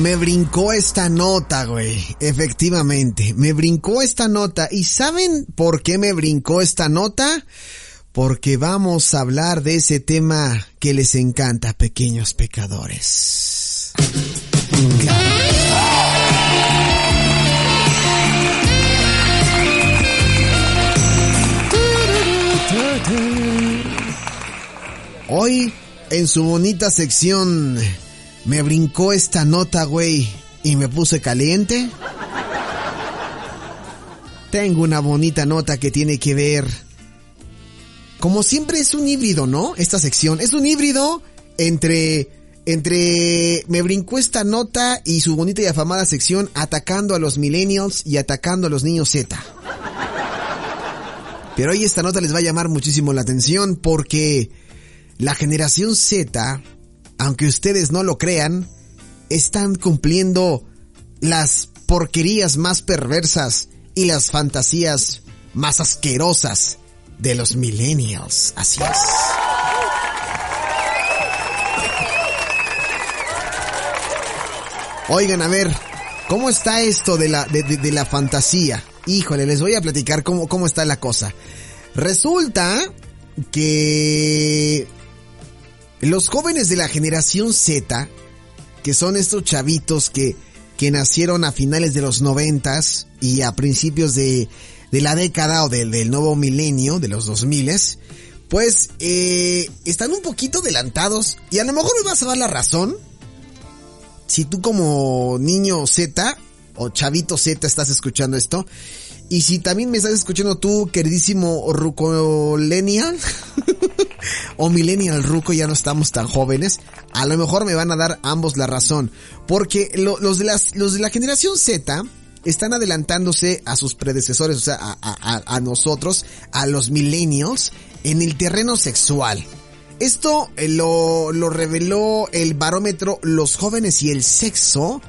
Me brincó esta nota, güey. Efectivamente, me brincó esta nota. ¿Y saben por qué me brincó esta nota? Porque vamos a hablar de ese tema que les encanta, pequeños pecadores. Hoy, en su bonita sección me brincó esta nota, güey, y me puse caliente. Tengo una bonita nota que tiene que ver. Como siempre es un híbrido, ¿no? Esta sección es un híbrido entre entre me brincó esta nota y su bonita y afamada sección atacando a los millennials y atacando a los niños Z. Pero hoy esta nota les va a llamar muchísimo la atención porque la generación Z aunque ustedes no lo crean, están cumpliendo las porquerías más perversas y las fantasías más asquerosas de los millennials. Así es. Oigan, a ver, ¿cómo está esto de la, de, la fantasía? Híjole, les voy a platicar cómo, cómo está la cosa. Resulta que los jóvenes de la generación Z, que son estos chavitos que, que nacieron a finales de los noventas y a principios de, de la década o del, nuevo milenio, de los 2000 pues eh, están un poquito adelantados y a lo mejor me vas a dar la razón. Si tú como niño Z o chavito Z estás escuchando esto, y si también me estás escuchando tú, queridísimo Rucolenial, o Millennial Ruco, ya no estamos tan jóvenes, a lo mejor me van a dar ambos la razón. Porque los, de la generación Z están adelantándose a sus predecesores, o sea, a, a nosotros, a los millennials, en el terreno sexual. Esto eh, lo, lo reveló el barómetro Los jóvenes y el sexo,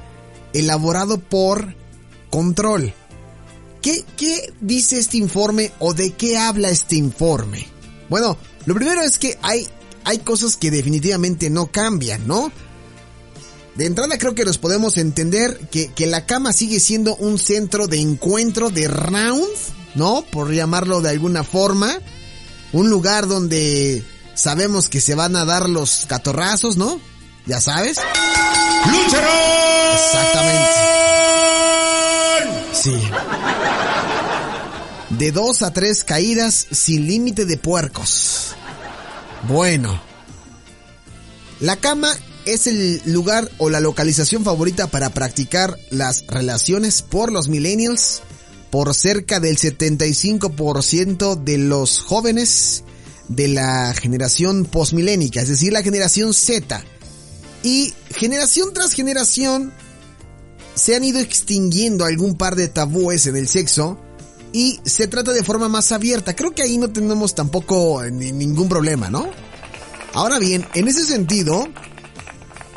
elaborado por Control. ¿Qué, ¿Qué dice este informe o de qué habla este informe? Bueno, lo primero es que hay, hay cosas que definitivamente no cambian, ¿no? De entrada creo que nos podemos entender que, que la cama sigue siendo un centro de encuentro de round, ¿no? Por llamarlo de alguna forma. Un lugar donde sabemos que se van a dar los catorrazos, ¿no? Ya sabes. Exactamente. Sí. De dos a tres caídas sin límite de puercos. Bueno. La cama es el lugar o la localización favorita para practicar las relaciones por los millennials por cerca del 75% de los jóvenes de la generación postmilénica, es decir, la generación Z. Y generación tras generación se han ido extinguiendo algún par de tabúes en el sexo y se trata de forma más abierta. Creo que ahí no tenemos tampoco ningún problema, ¿no? Ahora bien, en ese sentido,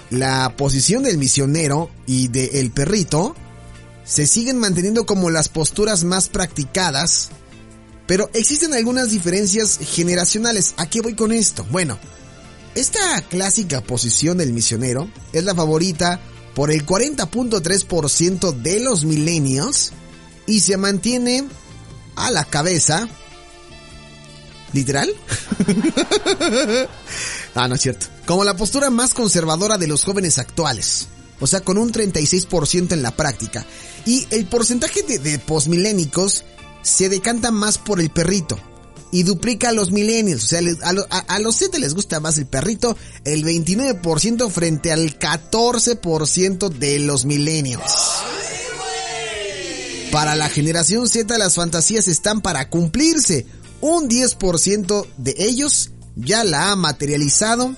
la posición del misionero y del perrito se siguen manteniendo como las posturas más practicadas, pero existen algunas diferencias generacionales. ¿A qué voy con esto? Bueno, esta clásica posición del misionero es la favorita por el 40.3% de los millennials y se mantiene a la cabeza. ¿Literal? ah, no es cierto. Como la postura más conservadora de los jóvenes actuales. O sea, con un 36% en la práctica. Y el porcentaje de, de posmilénicos se decanta más por el perrito y duplica a los millennials. O sea, a, los 7 les gusta más el perrito, el 29% frente al 14% de los millennials. Para la generación Z las fantasías están para cumplirse. Un 10% de ellos ya la ha materializado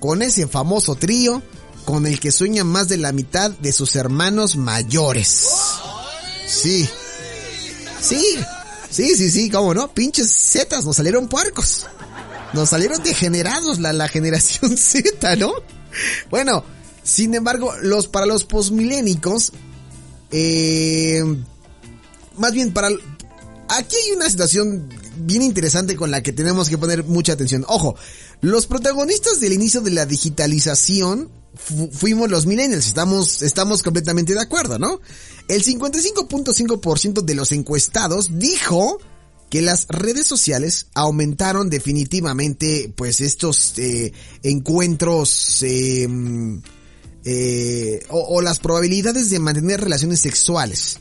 con ese famoso trío con el que sueña más de la mitad de sus hermanos mayores. Sí. Sí. Sí, sí, sí, cómo no. Pinches zetas, nos salieron puercos. Nos salieron degenerados la, la generación Z, ¿no? Bueno, sin embargo, los, para los posmilénicos, eh, más bien para, aquí hay una situación bien interesante con la que tenemos que poner mucha atención. Ojo, los protagonistas del inicio de la digitalización fuimos los millennials, estamos, estamos completamente de acuerdo, ¿no? El 55.5% de los encuestados dijo que las redes sociales aumentaron definitivamente pues estos eh, encuentros em, eh, o, las probabilidades de mantener relaciones sexuales.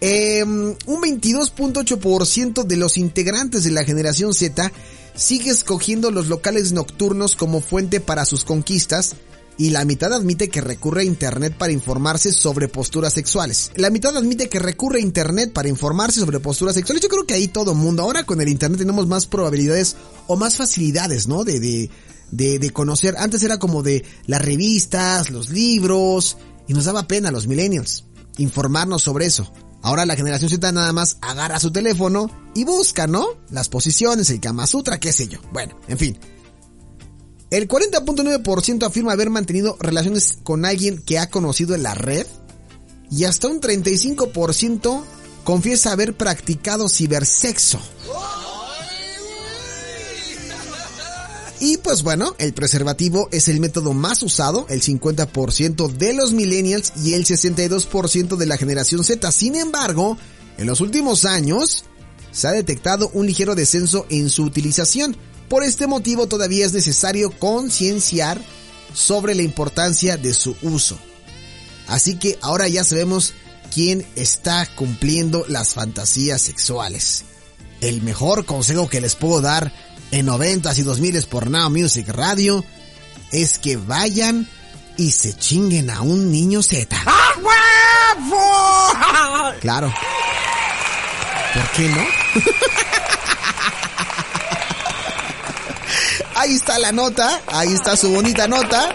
Eh, un 22.8% de los integrantes de la generación Z sigue escogiendo los locales nocturnos como fuente para sus conquistas, y la mitad admite que recurre a Internet para informarse sobre posturas sexuales. La mitad admite que recurre a Internet para informarse sobre posturas sexuales. Yo creo que ahí todo mundo, ahora con el Internet tenemos más probabilidades o más facilidades, ¿no? De, de, de conocer. Antes era como de las revistas, los libros, y nos daba pena los millennials informarnos sobre eso. Ahora la generación Z nada más agarra su teléfono y busca, ¿no? Las posiciones, el Kama Sutra, qué sé yo. Bueno, en fin. El 40.9% afirma haber mantenido relaciones con alguien que ha conocido en la red y hasta un 35% confiesa haber practicado cibersexo. Y pues bueno, el preservativo es el método más usado, el 50% de los millennials y el 62% de la generación Z. Sin embargo, en los últimos años se ha detectado un ligero descenso en su utilización. Por este motivo todavía es necesario concienciar sobre la importancia de su uso. Así que ahora ya sabemos quién está cumpliendo las fantasías sexuales. El mejor consejo que les puedo dar en 90 y 2000 por Now Music Radio es que vayan y se chinguen a un niño Z. Claro. ¿Por qué no? ahí está la nota, ahí está su bonita nota.